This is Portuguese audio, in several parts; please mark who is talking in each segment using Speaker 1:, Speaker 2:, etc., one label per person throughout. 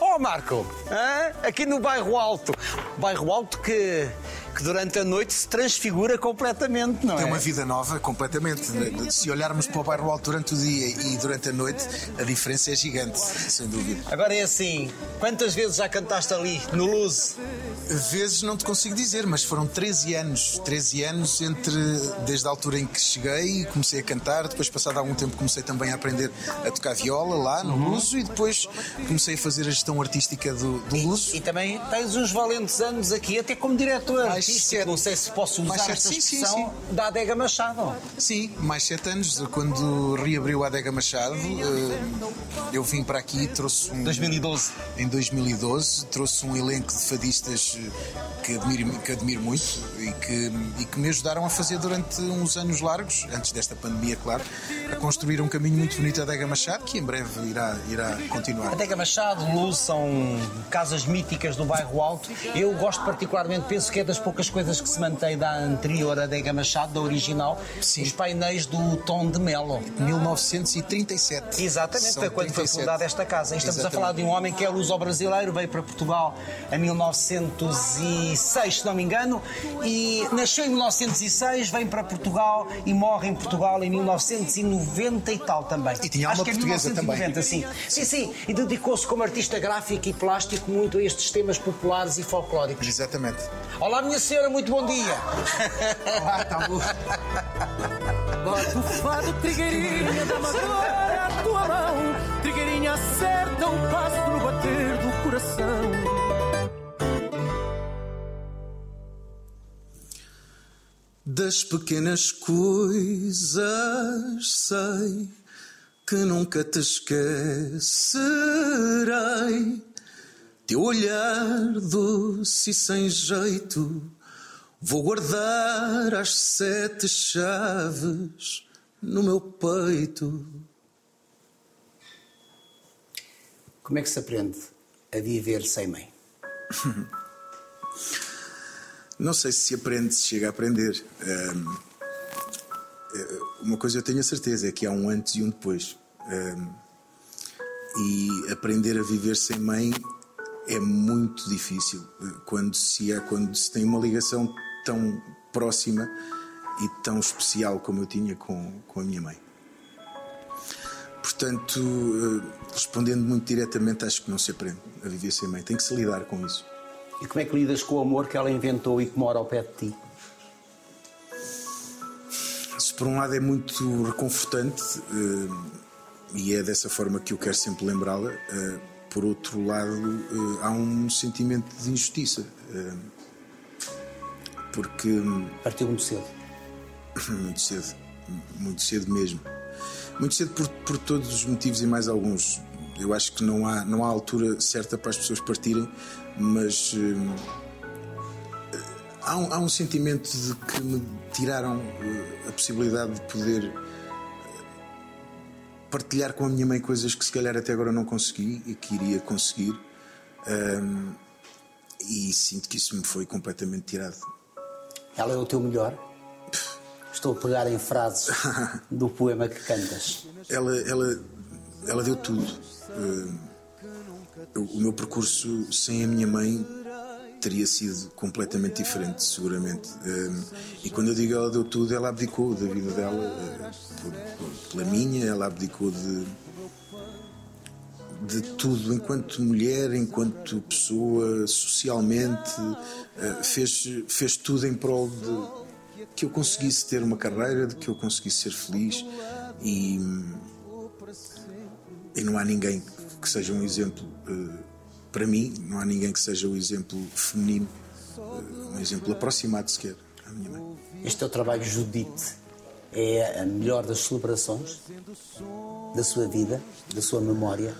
Speaker 1: Oh, Marco, hã? aqui no bairro Alto. Bairro Alto que, que durante a noite se transfigura completamente, não é?
Speaker 2: Tem uma vida nova, completamente. Se olharmos para o bairro alto durante o dia e durante a noite, a diferença é gigante, sem dúvida.
Speaker 1: Agora é assim, quantas vezes já cantaste ali, no Luz?
Speaker 2: Vezes não te consigo dizer, mas foram 13 anos. 13 anos entre desde a altura em que cheguei e comecei a cantar, depois passado algum tempo comecei também a aprender a tocar viola lá no
Speaker 1: Uhum.
Speaker 2: Luso e depois comecei a fazer a gestão artística do, do Luso.
Speaker 1: E também tens uns valentes anos aqui, até como diretor
Speaker 2: Mais
Speaker 1: artístico.
Speaker 2: sete.
Speaker 1: Não sei se posso usar
Speaker 2: sete.
Speaker 1: esta
Speaker 2: Sim, sim,
Speaker 1: expressão da Adega Machado.
Speaker 2: Sim, mais sete anos, quando reabriu a Adega Machado, eh, eu vim para aqui e trouxe um.
Speaker 1: 2012.
Speaker 2: Em 2012, trouxe um elenco de fadistas que admiro, que admiro muito e que, e que me ajudaram a fazer durante uns anos largos, antes desta pandemia, claro, a construir um caminho muito bonito a Adega Machado, que em breve irá, irá continuar.
Speaker 1: Adega Machado, Luz são casas míticas do bairro Alto. Eu gosto particularmente, penso que é das poucas coisas que se mantém da anterior Adega Machado, da original,
Speaker 2: Sim.
Speaker 1: os painéis do Tom de Melo.
Speaker 2: 1937.
Speaker 1: Exatamente,
Speaker 2: São
Speaker 1: foi quando foi
Speaker 2: 37.
Speaker 1: fundada esta casa. Estamos a
Speaker 2: Exatamente.
Speaker 1: falar de um homem que é luso-brasileiro, veio para Portugal em 1906, se não me engano, e nasceu em 1906, vem para Portugal e morre em Portugal em 1990 e tal também.
Speaker 2: E tinha
Speaker 1: Acho
Speaker 2: alma
Speaker 1: que é
Speaker 2: portuguesa
Speaker 1: 1990, sim. Sim, sim. E dedicou-se como artista gráfico e plástico muito a estes temas populares e folclóricos.
Speaker 2: Exatamente.
Speaker 1: Olá, minha senhora, muito bom dia.
Speaker 2: Olá, tá bom.
Speaker 3: Bota o fado, trigueirinha, dá-me agora a tua mão. Trigueirinha, acerta o passo no bater do coração.
Speaker 2: Das pequenas coisas sei que nunca te esquecerei. Teu olhar doce e sem jeito, vou guardar as sete chaves no meu peito.
Speaker 1: Como é que se aprende a viver sem mãe?
Speaker 2: Não sei se se aprende, se chega a aprender. Eh, uma coisa eu tenho a certeza é que há um antes e um depois. Ahm, e aprender a viver sem mãe é muito difícil quando se, há, quando se tem uma ligação tão próxima e tão especial como eu tinha com, com a minha mãe. Portanto, eh, respondendo muito diretamente, acho que não se aprende a viver sem mãe. Tem que se lidar com isso.
Speaker 1: E como é que lidas com o amor que ela inventou e que mora ao pé de ti?
Speaker 2: Se por um lado é muito reconfortante eh, e é dessa forma que eu quero sempre lembrá-la, eh, por outro lado eh, há um sentimento de injustiça. porque
Speaker 1: Partiu muito cedo.
Speaker 2: muito cedo, muito cedo mesmo. Muito cedo por, por todos os motivos e mais alguns. Eu acho que não há, não há altura certa para as pessoas partirem, mas eh, há, um, há um sentimento de que me tiraram eh, a possibilidade de poder eh, partilhar com a minha mãe coisas que se calhar até agora não consegui e que iria conseguir. Ahm, e sinto que isso me foi completamente tirado.
Speaker 1: Ela é o teu melhor? Estou a pegar em frases do poema que cantas.
Speaker 2: ela, ela, ela deu tudo. Eh, o, meu percurso sem a minha mãe teria sido completamente diferente, seguramente. Eh, e quando eu digo ela deu tudo, ela abdicou da vida dela eh, pela minha, ela abdicou de de tudo, enquanto mulher, enquanto pessoa, socialmente, fez, fez tudo em prol de que eu conseguisse ter uma carreira, de que eu conseguisse ser feliz e, e não há ninguém que seja um exemplo eh, para mim, não há ninguém que seja o exemplo feminino, eh, um exemplo aproximado sequer à minha mãe.
Speaker 1: Este teu trabalho, Judite, é a melhor das celebrações da sua vida, da sua memória,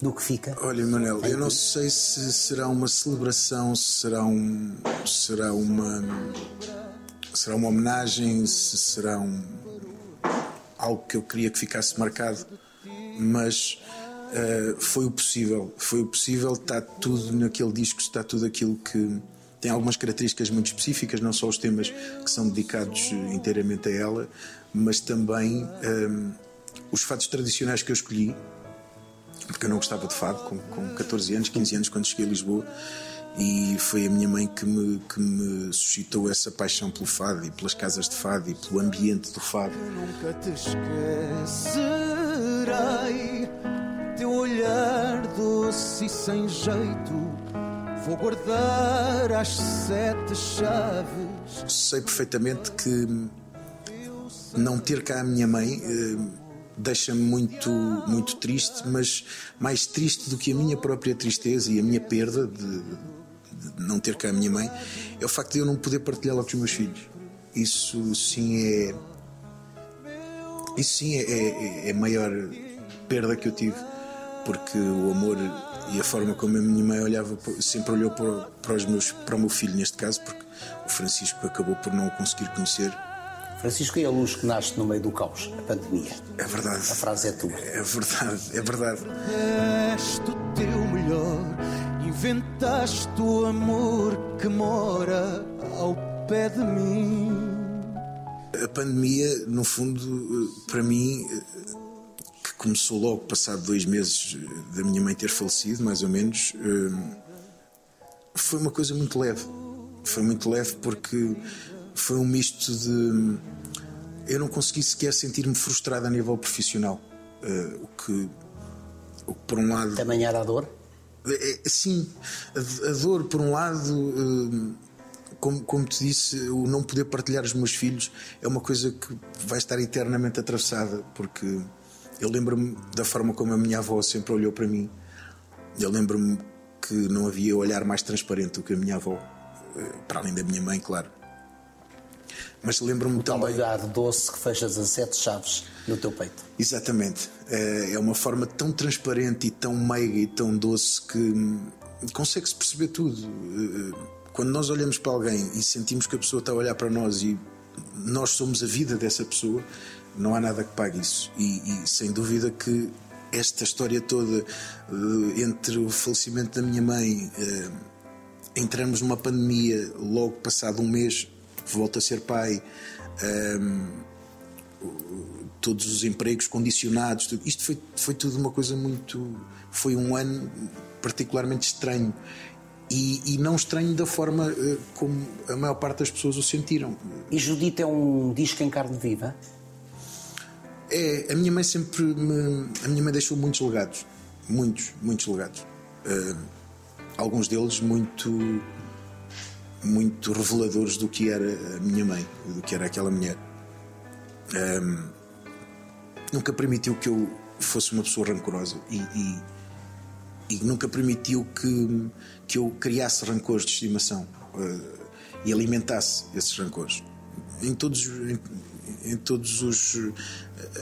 Speaker 1: do que fica.
Speaker 2: Olha, Manel,
Speaker 1: Em
Speaker 2: eu não sei se será uma celebração, se será um, será uma, será uma homenagem, se será um, algo que eu queria que ficasse marcado, mas eh, foi o possível, foi o possível, está tudo naquele disco, está tudo aquilo que tem algumas características muito específicas, não só os temas que são dedicados inteiramente a ela, mas também eh, os fatos tradicionais que eu escolhi, porque eu não gostava de fado com, com 14 anos, 15 anos, quando cheguei a Lisboa. E foi a minha mãe que me, que me suscitou essa paixão pelo fado e pelas casas de fado e pelo ambiente do fado.
Speaker 3: Nunca te esquecerei, teu olhar doce e sem jeito. Vou guardar as sete chaves.
Speaker 2: Sei perfeitamente que não ter cá a minha mãe eh, deixa-me muito, muito triste, mas mais triste do que a minha própria tristeza e a minha perda de, de não ter cá a minha mãe é o facto de eu não poder partilhá-la com os meus filhos. Isso sim é. Isso sim é, é, é a maior perda que eu tive, porque o amor e a forma como a minha mãe olhava sempre olhou para, para, os meus, para o meu filho, neste caso, porque o Francisco acabou por não o conseguir conhecer.
Speaker 1: Francisco é a luz que nasce no meio do caos, a pandemia.
Speaker 2: É verdade.
Speaker 1: A frase é tua.
Speaker 2: É verdade, é verdade.
Speaker 3: Deste o teu melhor, inventaste o amor que mora ao pé de mim.
Speaker 2: A pandemia, no fundo, para mim, que começou logo passado dois meses da minha mãe ter falecido, mais ou menos, foi uma coisa muito leve. Foi muito leve porque foi um misto de. Eu não consegui sequer sentir-me frustrado a nível profissional. Uh, o, que, o que, por um lado.
Speaker 1: Também era a dor?
Speaker 2: É, sim, a, a, dor, por um lado. Como, como te disse, o não poder partilhar os meus filhos é uma coisa que vai estar eternamente atravessada, porque eu lembro-me da forma como a minha avó sempre olhou para mim. Eu lembro-me que não havia olhar mais transparente do que a minha avó, para além da minha mãe, claro. Mas lembro-me também.
Speaker 1: Um olhar doce que fecha as sete chaves no teu peito.
Speaker 2: Exatamente. É uma forma tão transparente e tão meiga e tão doce que consegue-se perceber tudo. Quando nós olhamos para alguém e sentimos que a pessoa está a olhar para nós e nós somos a vida dessa pessoa, não há nada que pague isso. E, e sem dúvida que esta história toda entre o falecimento da minha mãe, entramos numa pandemia logo passado um mês volto a ser pai, um, todos os empregos condicionados, tudo. isto foi, foi tudo uma coisa muito. Foi um ano particularmente estranho. E, e, não estranho da forma uh, como a maior parte das pessoas o sentiram.
Speaker 1: E Judite é um disco em carne viva?
Speaker 2: É, a minha mãe sempre me. A minha mãe deixou muitos legados. Muitos, muitos legados. Uh, alguns deles muito muito reveladores do que era a minha mãe, do que era aquela mulher. Um, nunca permitiu que eu fosse uma pessoa rancorosa e, e, e, nunca permitiu que, que eu criasse rancores de estimação uh, e alimentasse esses rancores. Em todos, em, em, todos os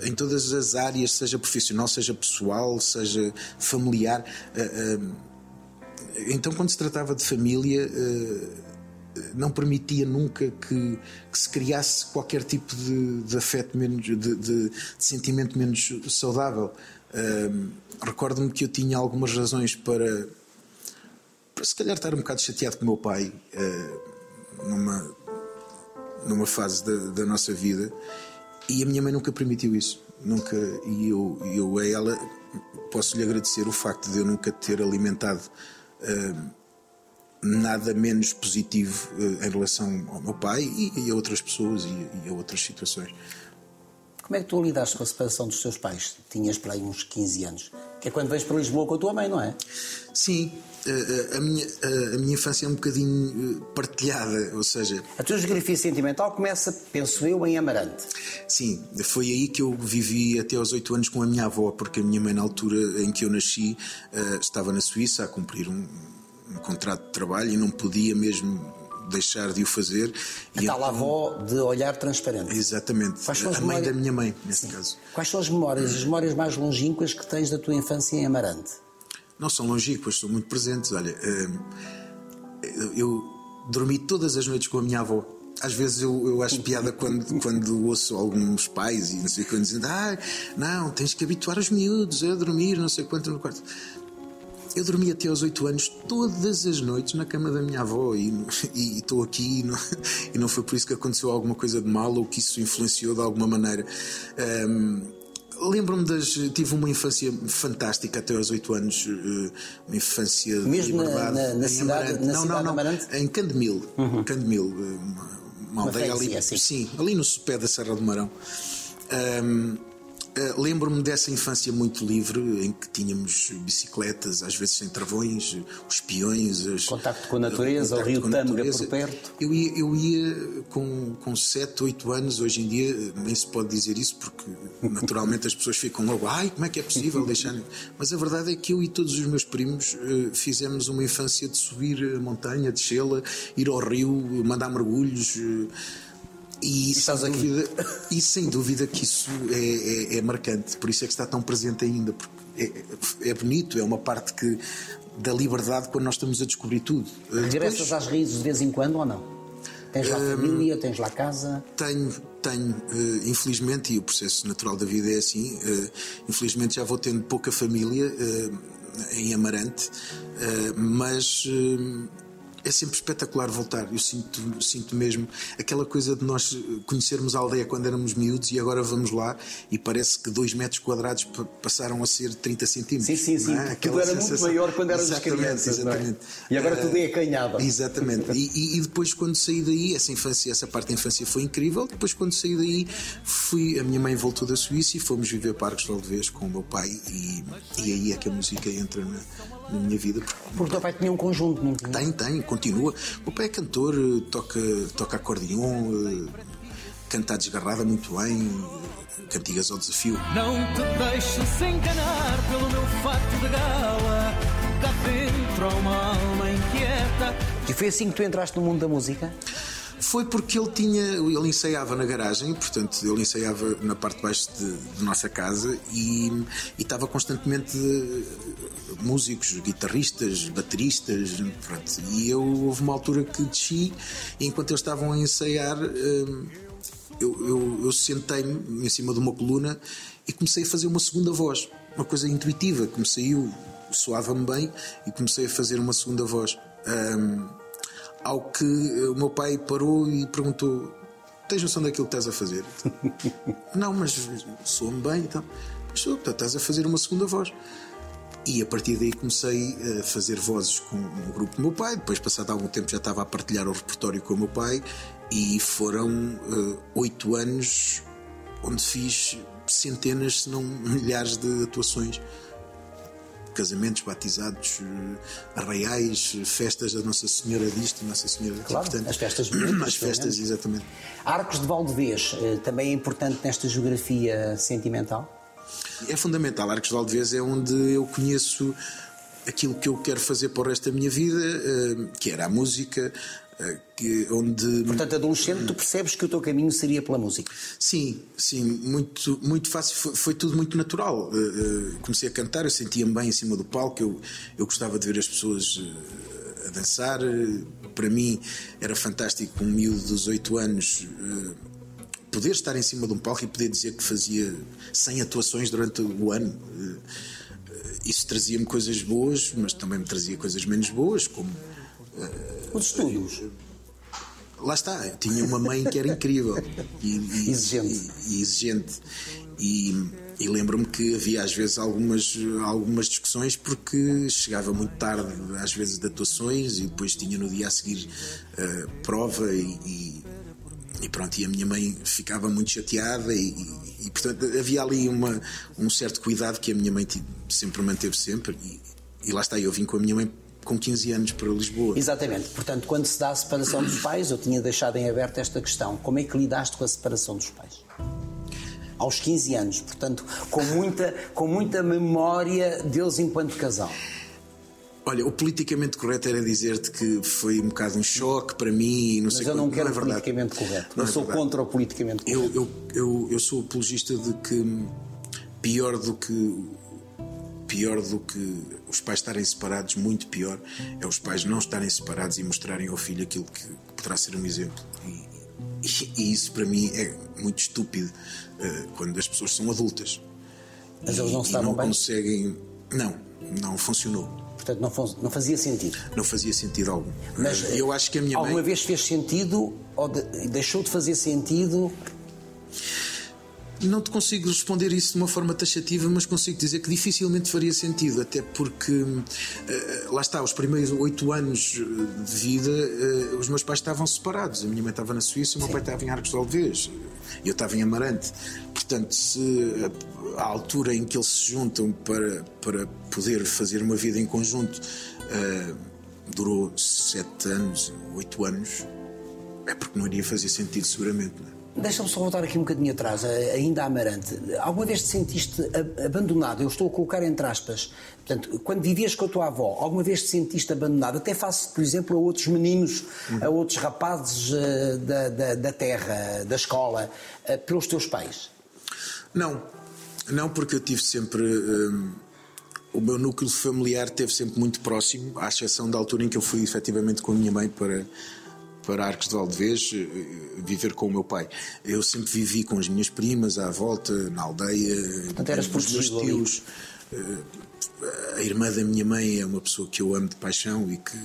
Speaker 2: em todas as áreas, seja profissional, seja pessoal, seja familiar. Uh, uh, então, quando se tratava de família, não permitia nunca que, que, se criasse qualquer tipo de, de afeto menos, de, de, de, sentimento menos saudável. Recordo-me que eu tinha algumas razões para se calhar estar um bocado chateado com o meu pai uh, numa, numa fase da, da, nossa vida e a minha mãe nunca permitiu isso. Nunca, e eu, eu a ela posso lhe agradecer o facto de eu nunca ter alimentado. Uh, nada menos positivo uh, em relação ao meu pai e, e a outras pessoas e, e, a outras situações.
Speaker 1: Como é que tu lidaste com a separação dos teus pais? Tinhas para aí uns 15 anos. Que é quando vens para Lisboa com a tua mãe, não é?
Speaker 2: Sim, a, a, minha, a, a minha infância é um bocadinho eh, partilhada, ou seja...
Speaker 1: A tua geografia sentimental começa, penso eu, em Amarante.
Speaker 2: Sim, foi aí que eu vivi até aos 8 anos com a minha avó, porque a minha mãe, na altura em que eu nasci, eh, estava na Suíça a cumprir um, um contrato de trabalho e não podia mesmo deixar de o fazer.
Speaker 1: A e tal então, avó de olhar transparente.
Speaker 2: Exatamente. a mãe memórias... da minha mãe, neste Sim. caso.
Speaker 1: Quais são as memórias, as memórias mais longínquas que tens da tua infância em Amarante?
Speaker 2: Não são longínquas, são muito presentes. Olha, hum, eu dormi todas as noites com a minha avó. Às vezes eu, eu acho piada quando, quando ouço alguns pais e não sei quando dizem ah, não, tens que habituar os miúdos a dormir não sei quanto no quarto. Eu dormi até aos 8 anos todas as noites na cama da minha avó e estou aqui e não, e não, foi por isso que aconteceu alguma coisa de mal ou que isso influenciou de alguma maneira. Um, Lembro-me das. Tive uma infância fantástica até aos 8 anos. eh, Uma infância de
Speaker 1: Mesmo na-
Speaker 2: liberdade.
Speaker 1: na- na
Speaker 2: em
Speaker 1: cidade-
Speaker 2: Amarante.
Speaker 1: na
Speaker 2: não,
Speaker 1: cidade
Speaker 2: não,
Speaker 1: de
Speaker 2: não.
Speaker 1: Amarante?
Speaker 2: Em Candemil. Candemil. eh, Uma, uma aldeia ali.
Speaker 1: freguesia, sim.
Speaker 2: ali no pé da Serra do Marão. Ahm, eh, Lembro-me dessa infância muito livre em que tínhamos bicicletas, às vezes sem travões, os peões. as-
Speaker 1: Contacto com a natureza, o rio Tâmega por perto.
Speaker 2: Eu ia, eu ia com, com 7, 8 anos, hoje em dia nem se pode dizer isso porque naturalmente as pessoas ficam logo, ai, como é que é possível deixar. Mas a verdade é que eu e todos os meus primos eh, fizemos uma infância de subir a montanha, descê-la, ir ao rio, mandar mergulhos. eh, e,
Speaker 1: estás
Speaker 2: sem
Speaker 1: aqui.
Speaker 2: dúvida, e sem dúvida que isso é, é- é marcante, por isso é que está tão presente ainda, porque é, é bonito, é uma parte que da liberdade quando nós estamos a descobrir tudo. Eh,
Speaker 1: Regressas
Speaker 2: depois-
Speaker 1: às raízes de vez em quando ou não? Tens lá
Speaker 2: Hum,
Speaker 1: família, tens lá casa.
Speaker 2: Tenho, tenho, eh, infelizmente, e o processo natural da vida é assim, eh, infelizmente já vou tendo pouca família eh, em Amarante, eh, mas eh, é sempre espetacular voltar. Eu sinto, sinto mesmo aquela coisa de nós conhecermos a aldeia quando éramos miúdos e agora vamos lá e parece que dois metros quadrados pa- passaram a ser 30 centímetros.
Speaker 1: Sim, sim, sim.
Speaker 2: é?
Speaker 1: Tudo era muito
Speaker 2: sensação-
Speaker 1: maior quando éramos
Speaker 2: Exatamente,
Speaker 1: crianças, é?
Speaker 2: exatamente.
Speaker 1: E agora tudo é acanhado.
Speaker 2: Exatamente. E, e- e depois, quando saí daí, essa infância, essa parte da infância foi incrível. Depois, quando saí daí, fui. A minha mãe voltou da Suíça e fomos viver Arcos de Valdevez com o meu pai. E, e aí é que a música entra na, na minha vida. Porque
Speaker 1: o teu pai tinha um conjunto, não tinha?
Speaker 2: tem, tem, continua. O pai é cantor, eh, toca, toca acordeon, eh, canta à desgarrada muito bem, eh, cantigas ao desafio.
Speaker 3: Não te deixes enganar pelo meu fato de gala. Cá dentro há uma alma inquieta.
Speaker 1: E foi assim que tu entraste no mundo da música?
Speaker 2: Foi porque ele tinha, ele ensaiava na garagem, portanto ele ensaiava na parte de baixo de, de nossa casa e, estava constantemente eh, músicos, guitarristas, bateristas, pronto. E eu houve uma altura que desci e enquanto eles estavam a ensaiar eh, eu, eu, eu sentei-me em cima de uma coluna e comecei a fazer uma segunda voz, uma coisa intuitiva que me saiu, soava-me bem e comecei a fazer uma segunda voz. Ao que eh, o meu pai parou e perguntou: Tens noção daquilo que estás a fazer? Não, mas soa-me bem então. Sou, estás a fazer uma segunda voz. E a partir daí comecei a fazer vozes com um grupo do meu pai. Depois, passado algum tempo, já estava a partilhar o repertório com o meu pai. E foram eh, oito anos onde fiz centenas, se não milhares de atuações. Casamentos, batizados, eh, arraiais, festas da Nossa Senhora disto, Nossa Senhora daquilo.
Speaker 1: Claro, as festas bonitas,
Speaker 2: As festas, exatamente.
Speaker 1: Arcos de Valdevez eh, também é importante nesta geografia sentimental?
Speaker 2: É fundamental. Arcos de Valdevez é onde eu conheço aquilo que eu quero fazer para o resto da minha vida, eh, que era a música, eh, que, onde
Speaker 1: Portanto, adolescente, tu percebes que o teu caminho seria pela música.
Speaker 2: Sim, sim, muito, muito fácil, foi, foi tudo muito natural. Eh, eh, comecei a cantar, eu sentia-me bem em cima do palco, eu, eu gostava de ver as pessoas eh, a dançar. eh, Para mim era fantástico, um miúdo dos 8 anos, eh, poder estar em cima de um palco e poder dizer que fazia 100 atuações durante o ano. Eh, eh, Isso trazia-me coisas boas, mas também me trazia coisas menos boas, como
Speaker 1: Os estudos.
Speaker 2: Lá está, eu tinha uma mãe que era incrível e, e-
Speaker 1: Exigente.
Speaker 2: e- e exigente. E, e lembro-me que havia às vezes algumas, algumas discussões porque chegava muito tarde, às vezes, de atuações e depois tinha no dia a seguir eh, prova e, e- pronto, e a minha mãe ficava muito chateada e, e- e, portanto havia ali uma, um certo cuidado que a minha mãe sempre manteve sempre e, e lá está, eu vim com a minha mãe com 15 anos para Lisboa.
Speaker 1: Exatamente. Portanto, quando se dá a separação dos pais, eu tinha deixado em aberto esta questão. Como é que lidaste com a separação dos pais? Aos 15 anos, portanto, com muita, com muita memória deles enquanto casal.
Speaker 2: Olha, o politicamente correto era dizer-te que foi um bocado um choque para mim. Não
Speaker 1: Mas
Speaker 2: sei
Speaker 1: eu não
Speaker 2: quanto.
Speaker 1: quero
Speaker 2: é verdade.
Speaker 1: politicamente correto.
Speaker 2: Não
Speaker 1: eu
Speaker 2: é
Speaker 1: sou
Speaker 2: verdade.
Speaker 1: contra o politicamente correto.
Speaker 2: Eu, eu, eu, eu sou apologista de que pior do que pior do que os pais estarem separados, muito pior é os pais não estarem separados e mostrarem ao filho aquilo que, que poderá ser um exemplo. E, e- e isso para mim é muito estúpido eh, quando as pessoas são adultas.
Speaker 1: Mas
Speaker 2: e,
Speaker 1: eles não se
Speaker 2: não
Speaker 1: bem?
Speaker 2: conseguem. Não, não funcionou.
Speaker 1: Portanto, não, não fazia sentido.
Speaker 2: Não fazia sentido algum.
Speaker 1: Mas
Speaker 2: Eh, eu acho que a minha
Speaker 1: alguma
Speaker 2: mãe.
Speaker 1: vez fez sentido ou de- deixou de fazer sentido?
Speaker 2: Não te consigo responder isso de uma forma taxativa, mas consigo dizer que dificilmente faria sentido, até porque uh, lá está, os primeiros oito anos de vida, uh, os meus pais estavam separados. A minha mãe estava na Suíça, o meu pai estava em Arcos de Alves e eu estava em Amarante. Portanto, se a, a, altura em que eles se juntam para, para poder fazer uma vida em conjunto uh, durou sete anos, oito anos, é porque não iria fazer sentido, seguramente. Não é?
Speaker 1: Deixa-me só voltar aqui um bocadinho atrás, ainda Amarante. Alguma vez te sentiste abandonado? Eu estou a colocar entre aspas. Portanto, quando vivias com a tua avó, alguma vez te sentiste abandonado? Até face, por exemplo, a outros meninos, a outros rapazes uh, da, da, da, terra, da escola, uh, pelos teus pais?
Speaker 2: Não. Não, porque eu tive sempre. Um, o meu núcleo familiar esteve sempre muito próximo, à exceção da altura em que eu fui efetivamente com a minha mãe para para Arcos de Valdevez eh, viver com o meu pai. Eu sempre vivi com as minhas primas à volta, na aldeia, com os meus tios. Eh, a irmã da minha mãe é uma pessoa que eu amo de paixão e que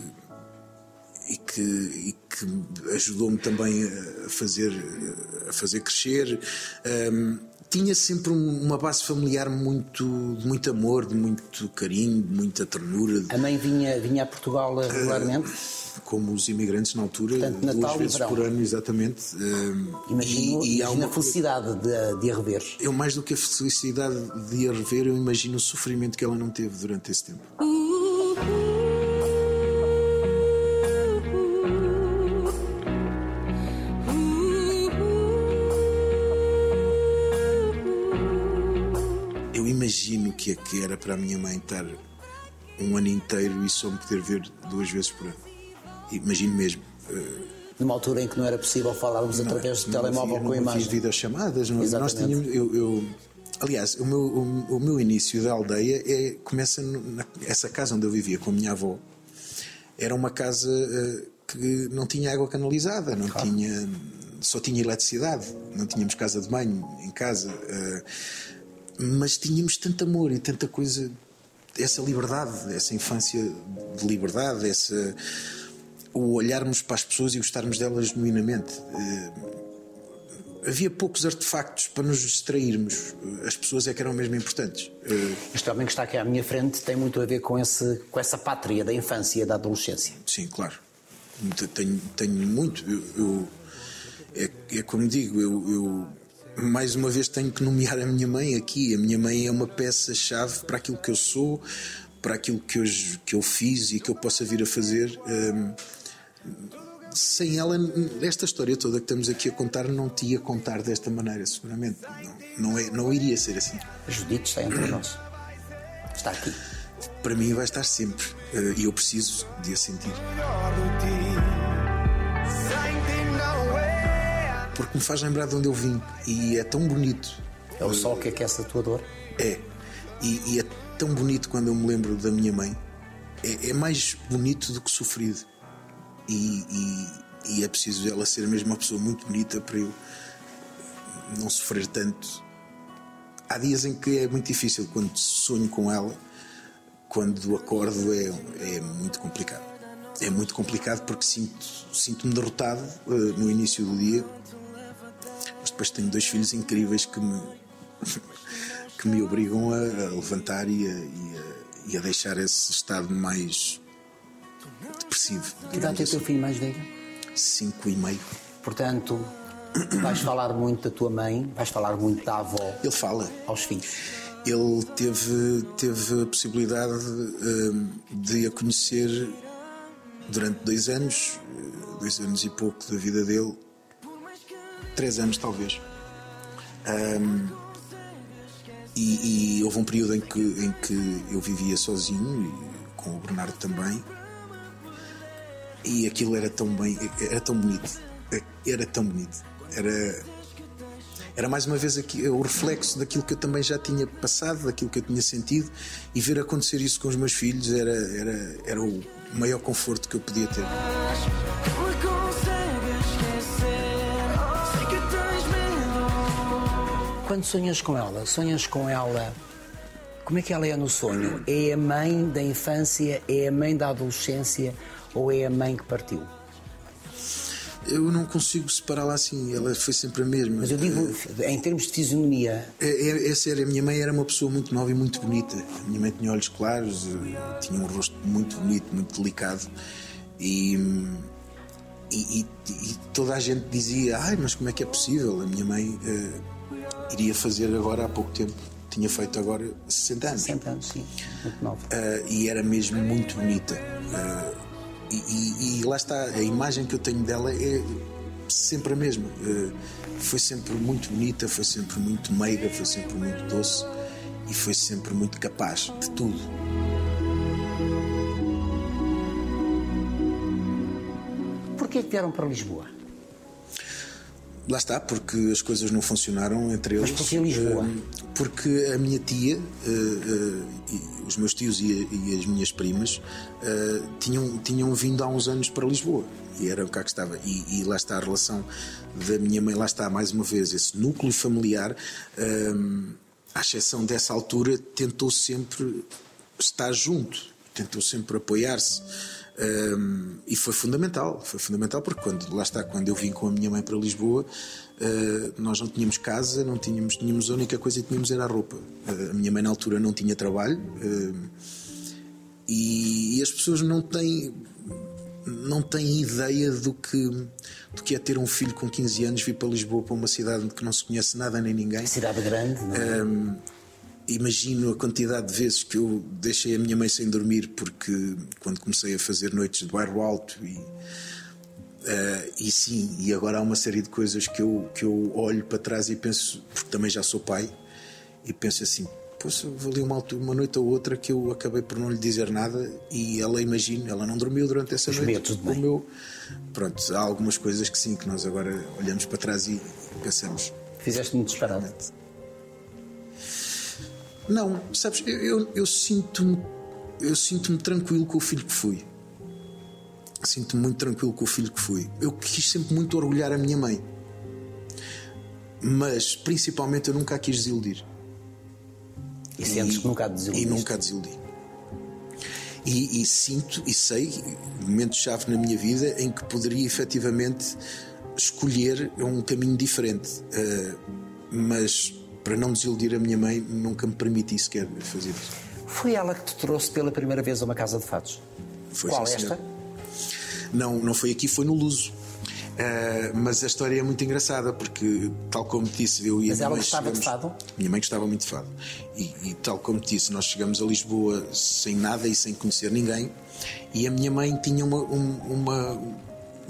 Speaker 2: e que, e que ajudou-me também a fazer a fazer crescer. Um, tinha sempre uma base familiar muito de muito amor, de muito carinho, de muita ternura.
Speaker 1: A mãe vinha vinha a Portugal regularmente. Uh,
Speaker 2: como os imigrantes na altura, Portanto, Natal duas vezes por ano, exatamente.
Speaker 1: Imagino, e, e há uma felicidade de, de a rever.
Speaker 2: Eu, mais do que a felicidade de a rever, eu imagino o sofrimento que ela não teve durante esse tempo. Que era para a minha mãe estar um ano inteiro e só me poder ver duas vezes por ano imagino mesmo. Uh,
Speaker 1: Numa altura em que não era possível falarmos não, através do telemóvel havia, com a imagem.
Speaker 2: Não videochamadas, não, nós tínhamos. Eu, eu, aliás, o meu, o, o, meu início da aldeia é, começa nessa casa onde eu vivia com a minha avó. Era uma casa uh, que não tinha água canalizada, não claro. tinha. Só tinha eletricidade, não tínhamos casa de banho em casa, uh, mas tínhamos tanto amor e tanta coisa, essa liberdade, essa infância de liberdade, essa o olharmos para as pessoas e gostarmos delas genuinamente. Eh, havia poucos artefactos para nos distrairmos. As pessoas é que eram mesmo importantes.
Speaker 1: Eh, este homem que está aqui à minha frente tem muito a ver com, esse, com essa pátria da infância da adolescência.
Speaker 2: Sim, claro. Tenho, tenho muito. Eu, eu é, é, como digo, eu, eu, mais uma vez tenho que nomear a minha mãe aqui. A minha mãe é uma peça-chave para aquilo que eu sou, para aquilo que eu, que eu fiz e que eu possa vir a fazer. Um, sem ela, esta história toda que estamos aqui a contar não te ia contar desta maneira, seguramente. Não, não, é, não iria ser assim.
Speaker 1: A Judite está entre nós. Está aqui.
Speaker 2: Para mim vai estar sempre. Eh, E eu preciso de a sentir. Porque me faz lembrar de onde eu vim. E é tão bonito.
Speaker 1: É o sol que aquece a tua dor?
Speaker 2: É. E, e é tão bonito quando eu me lembro da minha mãe. É, é mais bonito do que sofrido e, e, e é preciso ela ser mesmo uma pessoa muito bonita para eu não sofrer tanto. Há dias em que é muito difícil quando sonho com ela, quando acordo é, é muito complicado. É muito complicado porque sinto, sinto-me derrotado uh, no início do dia, mas depois tenho dois filhos incríveis que me, que me obrigam a, a levantar e a, e, a, e a deixar esse estado mais depressivo.
Speaker 1: Que idade é o teu filho mais velho?
Speaker 2: Cinco e meio.
Speaker 1: Portanto, vais falar muito da tua mãe, vais falar muito da avó.
Speaker 2: Ele fala.
Speaker 1: Aos filhos.
Speaker 2: Ele teve, teve a possibilidade uh, de a conhecer durante dois anos, dois anos e pouco da vida dele, três anos talvez. Um, e, e, houve um período em que, em que eu vivia sozinho, e com o Bernardo também, e aquilo era tão bem, era tão bonito. Era tão bonito. Era, era mais uma vez aqui, o reflexo daquilo que eu também já tinha passado, daquilo que eu tinha sentido, e ver acontecer isso com os meus filhos era, era, era o maior conforto que eu podia ter.
Speaker 1: Quando sonhas com ela, sonhas com ela. Como é que ela é no sonho? É a mãe da infância? É a mãe da adolescência? ou é a mãe que partiu?
Speaker 2: Eu não consigo separá-la assim, ela foi sempre a mesma.
Speaker 1: Mas eu digo, em termos de fisionomia.
Speaker 2: É, é, é sério, a minha mãe era uma pessoa muito nova e muito bonita. A minha mãe tinha olhos claros, eh, tinha um rosto muito bonito, muito delicado. E, e, e toda a gente dizia: Ai, mas como é que é possível? A minha mãe uh, iria fazer agora há pouco tempo tinha feito agora 60 anos.
Speaker 1: 60 anos, sim, muito nova.
Speaker 2: Uh, e era mesmo muito bonita. Uh, e, e, e, lá está, a imagem que eu tenho dela é sempre a mesma. Uh, foi sempre muito bonita, foi sempre muito meiga, foi sempre muito doce e foi sempre muito capaz de tudo.
Speaker 1: Porquê que vieram para Lisboa?
Speaker 2: Lá está, porque as coisas não funcionaram entre eles.
Speaker 1: Mas porquê Lisboa?
Speaker 2: Porque a minha tia, os meus tios e, as minhas primas tinham, tinham vindo há uns anos para Lisboa e era cá que estava. E, e, lá está a relação da minha mãe, lá está mais uma vez, esse núcleo familiar, à exceção dessa altura, tentou sempre estar junto, tentou sempre apoiar-se. Um, e foi fundamental, foi fundamental porque quando, lá está, quando eu vim com a minha mãe para Lisboa, uh, nós não tínhamos casa, não tínhamos, tínhamos a única coisa que tínhamos era a roupa. Uh, a minha mãe na altura não tinha trabalho uh, e, e, as pessoas não têm não têm ideia do que do que é ter um filho com 15 anos vir para Lisboa para uma cidade que não se conhece nada nem ninguém.
Speaker 1: Cidade grande, não é? Um,
Speaker 2: imagino a quantidade de vezes que eu deixei a minha mãe sem dormir porque quando comecei a fazer noites de bairro alto e uh, e sim e agora há uma série de coisas que eu que eu olho para trás e penso porque também já sou pai e penso assim poxa, ali uma, uma noite ou outra que eu acabei por não lhe dizer nada e ela imagina, ela não dormiu durante essa
Speaker 1: Os
Speaker 2: noite.
Speaker 1: O
Speaker 2: meu, pronto, há algumas coisas que sim, que nós agora olhamos para trás e pensamos.
Speaker 1: Fizeste muito disparado.
Speaker 2: Não, sabes, eu, eu, eu sinto-me eu sinto-me tranquilo com o filho que fui. Sinto-me muito tranquilo com o filho que fui. Eu quis sempre muito orgulhar a minha mãe. Mas, principalmente, eu nunca a quis desiludir.
Speaker 1: E sentes que nunca a desiludi.
Speaker 2: E nunca a desiludi. E, e, sinto e sei momentos-chave na minha vida em que poderia efetivamente escolher um caminho diferente. Uh, mas para não desiludir a minha mãe, nunca me permiti sequer fazer isso.
Speaker 1: Foi ela que te trouxe pela primeira vez a uma casa de fatos?
Speaker 2: Foi,
Speaker 1: Qual
Speaker 2: sim,
Speaker 1: esta?
Speaker 2: Não, não foi aqui, foi no Luso. Uh, mas a história é muito engraçada porque, tal como disse, eu e
Speaker 1: Mas
Speaker 2: a
Speaker 1: ela
Speaker 2: mãe
Speaker 1: gostava
Speaker 2: chegamos...
Speaker 1: de fado?
Speaker 2: Minha mãe gostava muito de fado. E, e, tal como disse, nós chegamos a Lisboa sem nada e sem conhecer ninguém. E a minha mãe tinha uma, um, uma,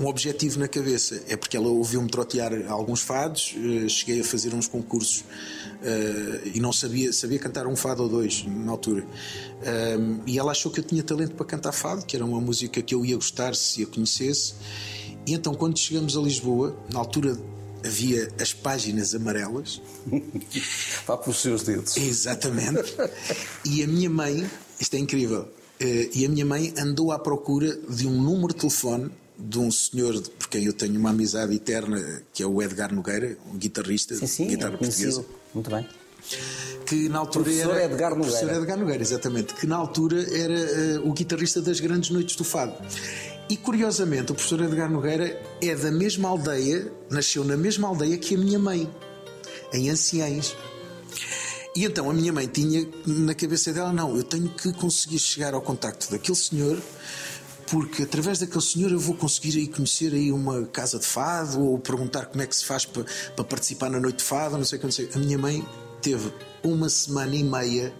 Speaker 2: um objetivo na cabeça. É porque ela ouviu-me trotear alguns fados, uh, cheguei a fazer uns concursos uh, e não sabia, sabia cantar um fado ou dois na altura. e ela achou que eu tinha talento para cantar fado, que era uma música que eu ia gostar se a conhecesse. E então, quando chegamos a Lisboa, na altura havia as páginas amarelas.
Speaker 1: Vá para os seus dedos.
Speaker 2: Exatamente. E a minha mãe, isto é incrível, e a minha mãe andou à procura de um número de telefone de um senhor por quem eu tenho uma amizade eterna, que é o Edgar Nogueira, um guitarrista
Speaker 1: sim, sim,
Speaker 2: guitarra
Speaker 1: é
Speaker 2: portuguesa.
Speaker 1: Muito bem.
Speaker 2: Que na altura
Speaker 1: professor
Speaker 2: era.
Speaker 1: Edgar Nogueira.
Speaker 2: Professor Edgar Nogueira, exatamente. Que na altura era uh, o guitarrista das grandes noites do Fado. E curiosamente, o professor Edgar Nogueira é da mesma aldeia, nasceu na mesma aldeia que a minha mãe, em Anciães. E então a minha mãe tinha na cabeça dela: não, eu tenho que conseguir chegar ao contacto daquele senhor, porque através daquele senhor eu vou conseguir aí conhecer aí uma casa de fado ou perguntar como é que se faz para, para participar na noite de fado, não sei o que, não sei. A minha mãe teve uma semana e meia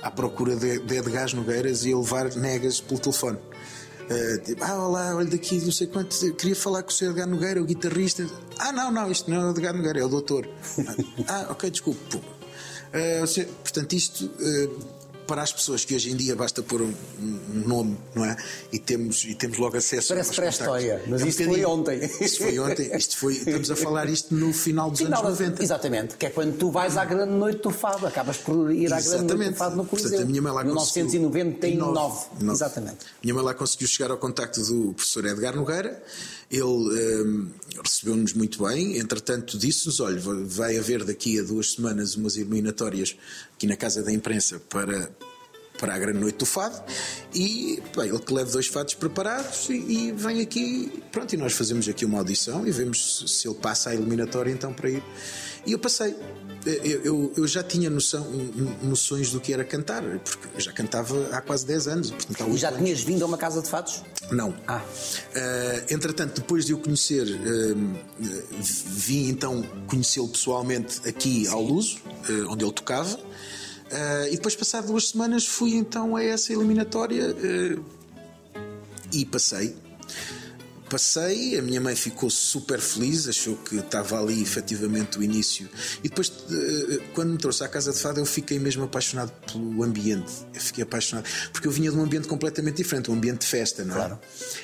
Speaker 2: à procura de, de Edgar Nogueiras e a levar negas pelo telefone. Uh, ah, olá, olha daqui, não sei quanto, queria falar com o Sr. Edgar Nogueira, o guitarrista. Ah, não, não, isto não é o Edgar Nogueira, é o doutor. ah, ok, desculpe. Uh, portanto, isto. Uh, para as pessoas que hoje em dia basta pôr um, um nome, não é? E temos, e temos logo acesso
Speaker 1: Parece pré-história, mas
Speaker 2: é um
Speaker 1: isto foi ontem.
Speaker 2: Isto foi ontem, isto foi, estamos a falar isto no final dos
Speaker 1: final,
Speaker 2: anos 90.
Speaker 1: Exatamente, que é quando tu vais à grande noite do Fado, acabas por ir à
Speaker 2: exatamente.
Speaker 1: grande noite do Fado no Coliseu.
Speaker 2: Portanto, a minha mãe lá
Speaker 1: 1999. Exatamente.
Speaker 2: Minha mãe lá conseguiu chegar ao contacto do professor Edgar Nogueira. Ele um, recebeu-nos muito bem, entretanto disse-nos: olha, vai haver daqui a duas semanas umas eliminatórias aqui na Casa da Imprensa para para a grande noite do fado e bem, ele que leva dois fados preparados e, e, vem aqui, pronto, e nós fazemos aqui uma audição e vemos se ele passa a eliminatória então para ir. E eu passei. Eu, eu, eu já tinha noção, noções do que era cantar, porque eu já cantava há quase 10 anos.
Speaker 1: Portanto, e já tinhas anos. vindo a uma casa de fados?
Speaker 2: Não.
Speaker 1: Ah.
Speaker 2: Uh, entretanto, depois de eu conhecer, uh, vim então conhecê-lo pessoalmente aqui ao Luso, uh, onde ele tocava. Uh, e depois, passado duas semanas, fui então a essa eliminatória uh, e passei. Passei, a minha mãe ficou super feliz, achou que estava ali efetivamente o início. E depois, uh, quando me trouxe à casa de fado, eu fiquei mesmo apaixonado pelo ambiente. Eu fiquei apaixonado, porque eu vinha de um ambiente completamente diferente, um ambiente de festa, não é?
Speaker 1: Claro.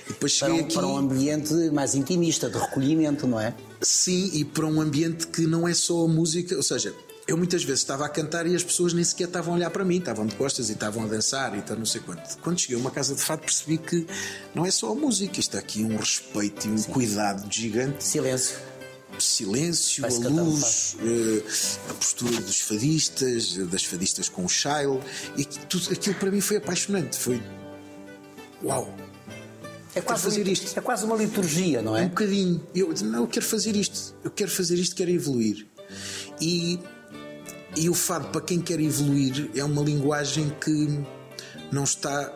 Speaker 1: E depois cheguei para um, aqui... para um ambiente mais intimista, de recolhimento, não é?
Speaker 2: Sim, e para um ambiente que não é só a música, ou seja, eu muitas vezes estava a cantar e as pessoas nem sequer estavam a olhar para mim, estavam de costas e estavam a dançar e tal, não sei quanto. Quando cheguei a uma casa de fado percebi que não é só a música, está aqui um respeito e um Sim. cuidado gigante.
Speaker 1: Silêncio.
Speaker 2: Silêncio, a luz, eh, a postura dos fadistas, das fadistas com o Shile, e tudo aquilo para mim foi apaixonante. Foi. Uau!
Speaker 1: É quase, fazer isto. é quase uma liturgia, não é?
Speaker 2: Um bocadinho. Eu, não, eu quero fazer isto. Eu quero fazer isto, quero evoluir. E e o fado, para quem quer evoluir, é uma linguagem que não está.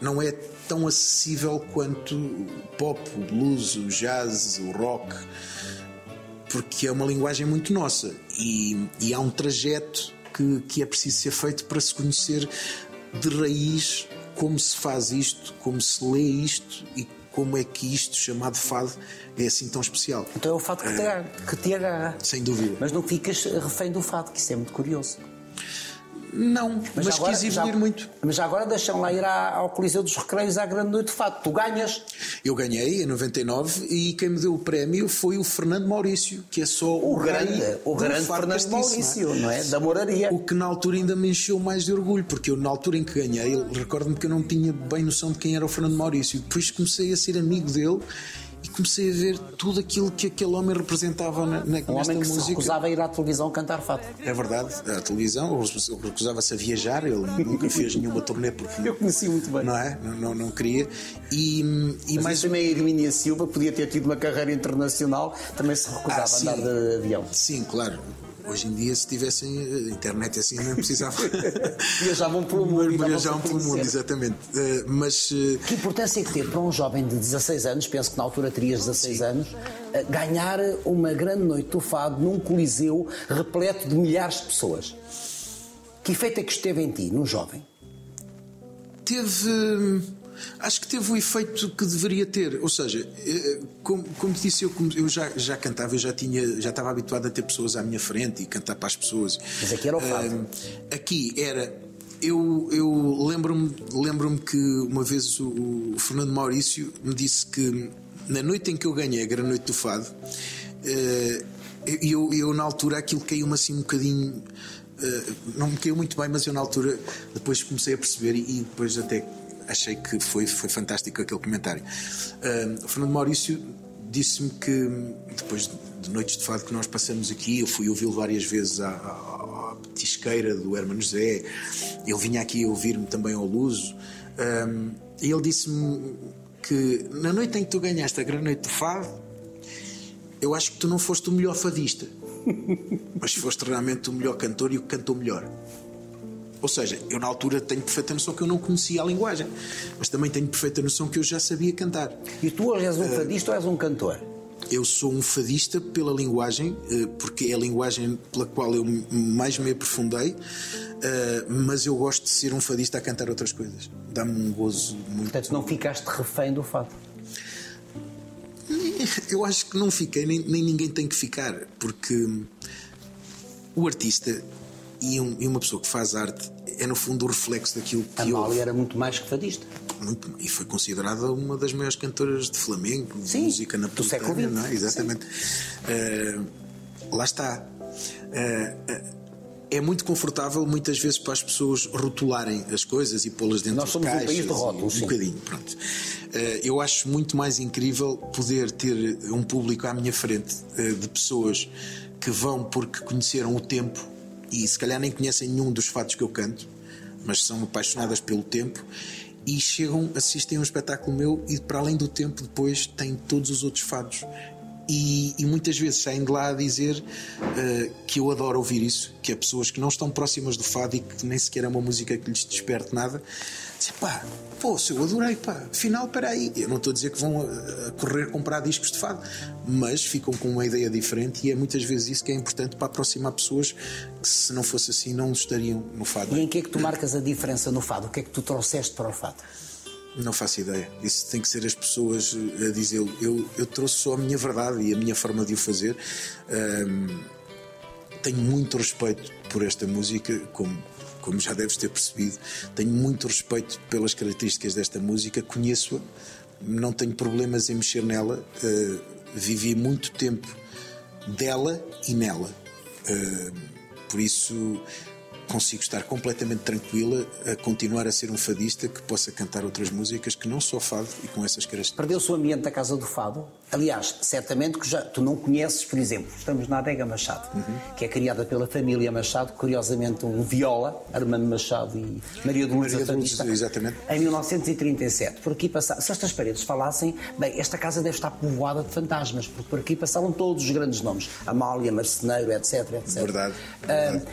Speaker 2: não é tão acessível quanto o pop, o blues, o jazz, o rock, porque é uma linguagem muito nossa e, e há um trajeto que, que é preciso ser feito para se conhecer de raiz como se faz isto, como se lê isto e como é que isto chamado fado é assim tão especial.
Speaker 1: Então é o fado que, te, agarra, que te agarra.
Speaker 2: Sem dúvida.
Speaker 1: Mas não ficas refém do fado, que isso é muito curioso.
Speaker 2: Não, mas, mas agora, quis evoluir
Speaker 1: já,
Speaker 2: muito.
Speaker 1: Mas agora deixam lá ir ao Coliseu dos Recreios à Grande Noite de Fato. Tu ganhas?
Speaker 2: Eu ganhei em 99 e quem me deu o prémio foi o Fernando Maurício, que é só
Speaker 1: o, o grande, o grande Fernando Maurício, não é? Da moraria.
Speaker 2: O que na altura ainda me encheu mais de orgulho, porque eu na altura em que ganhei, recordo-me que eu não tinha bem noção de quem era o Fernando Maurício. Depois comecei a ser amigo dele comecei a ver tudo aquilo que aquele homem representava na, na,
Speaker 1: um homem que música. se recusava a ir à televisão cantar fado.
Speaker 2: É verdade, à televisão, recusava-se a viajar, ele nunca fez nenhuma turnê porque.
Speaker 1: Eu conheci muito bem.
Speaker 2: Não é? Não, não, não queria. E,
Speaker 1: e Mas mais. também a Irmínia Silva podia ter tido uma carreira internacional, também se recusava ah, a andar de avião.
Speaker 2: Sim, claro. Hoje em dia, se tivessem eh, internet assim, não precisava.
Speaker 1: Viajavam pelo mundo.
Speaker 2: Viajavam pelo mundo, exatamente. Uh, mas. Uh...
Speaker 1: Que importância é que teve para um jovem de 16 anos, penso que na altura terias 16 Sim. anos, uh, ganhar uma grande noite do fado num coliseu repleto de milhares de pessoas? Que efeito é que esteve em ti, num jovem?
Speaker 2: Teve acho que teve o efeito que deveria ter. Ou seja, eh, como, como disse, eu, eu já, já cantava, eu já, tinha, já estava habituado a ter pessoas à minha frente e cantar para as pessoas.
Speaker 1: Mas aqui era o fato.
Speaker 2: Aqui era. Eu, eu lembro-me lembro que uma vez o, o, Fernando Maurício me disse que na noite em que eu ganhei a Grande Noite do Fado, uh, eu, eu na altura aquilo caiu-me assim um bocadinho. Uh, não me caiu muito bem, mas eu na altura depois comecei a perceber e, e depois até achei que foi, foi fantástico aquele comentário. Uh, o Fernando Maurício disse-me que depois de noites de fado que nós passamos aqui, eu fui ouvi-lo várias vezes à, à, à petisqueira do Hermano José, ele vinha aqui ouvir-me também ao Luso, e ele disse-me que na noite em que tu ganhaste a grande noite de fado, eu acho que tu não foste o melhor fadista, mas foste realmente o melhor cantor e o que cantou melhor. Ou seja, eu na altura tenho perfeita noção que eu não conhecia a linguagem, mas também tenho perfeita noção que eu já sabia cantar.
Speaker 1: E tu hoje és um eh, fadista uh, ou és um cantor?
Speaker 2: Eu sou um fadista pela linguagem, eh, porque é a linguagem pela qual eu mais me aprofundei, eh, mas eu gosto de ser um fadista a cantar outras coisas. Dá-me um gozo muito.
Speaker 1: Portanto, não ficaste refém do fado?
Speaker 2: Eu acho que não fiquei, nem, nem ninguém tem que ficar, porque o artista e, um, e, uma pessoa que faz arte é no fundo o reflexo daquilo que
Speaker 1: Amália era muito mais que fadista
Speaker 2: muito, e foi considerada uma das maiores cantoras de flamengo de música napolitana não é? exatamente uh, lá está uh, é muito confortável muitas vezes para as pessoas rotularem as coisas e pô-las dentro
Speaker 1: Nós somos
Speaker 2: de caixas.
Speaker 1: Um país de rótulos,
Speaker 2: um bocadinho, pronto. Eu acho muito mais incrível poder ter um público à minha frente de pessoas que vão porque conheceram o tempo e se calhar nem conhecem nenhum dos fatos que eu canto, mas são apaixonadas pelo tempo e chegam, assistem a um espetáculo meu e para além do tempo depois têm todos os outros fados. E, e muitas vezes saem de lá a dizer uh, que eu adoro ouvir isso, que há pessoas que não estão próximas do fado e que nem sequer é uma música que lhes desperte nada, dizem pá, pô, eu adorei, pá, afinal, peraí, eu não estou a dizer que vão eh, a correr comprar discos de fado, mas ficam com uma ideia diferente e é muitas vezes isso que é importante para aproximar pessoas que se não fosse assim não estariam no fado.
Speaker 1: E em que é que tu marcas a diferença no fado? O que é que tu trouxeste para o fado?
Speaker 2: Não faço ideia. Isso tem que ser as pessoas a dizer. Eu, eu trouxe só a minha verdade e a minha forma de o fazer. Um, tenho muito respeito por esta música, como, como já deves ter percebido. Tenho muito respeito pelas características desta música. Conheço-a, não tenho problemas em mexer nela. Uh, vivi muito tempo dela e nela. Uh, por isso consigo estar completamente tranquila a continuar a ser um fadista que possa cantar outras músicas que não só fado e com essas características.
Speaker 1: Perdeu-se o ambiente da Casa do Fado? Aliás, certamente que já tu não conheces, por exemplo, estamos na Adega Machado, uhum. que é criada pela família Machado, curiosamente um viola, Armando Machado e Maria de Lourdes, Maria Lourdes
Speaker 2: exatamente.
Speaker 1: em 1937. Por aqui passaram, se estas paredes falassem, bem, esta casa deve estar povoada de fantasmas, porque por aqui passaram todos os grandes nomes, Amália, Marceneiro, etc, etc.
Speaker 2: Verdade. verdade.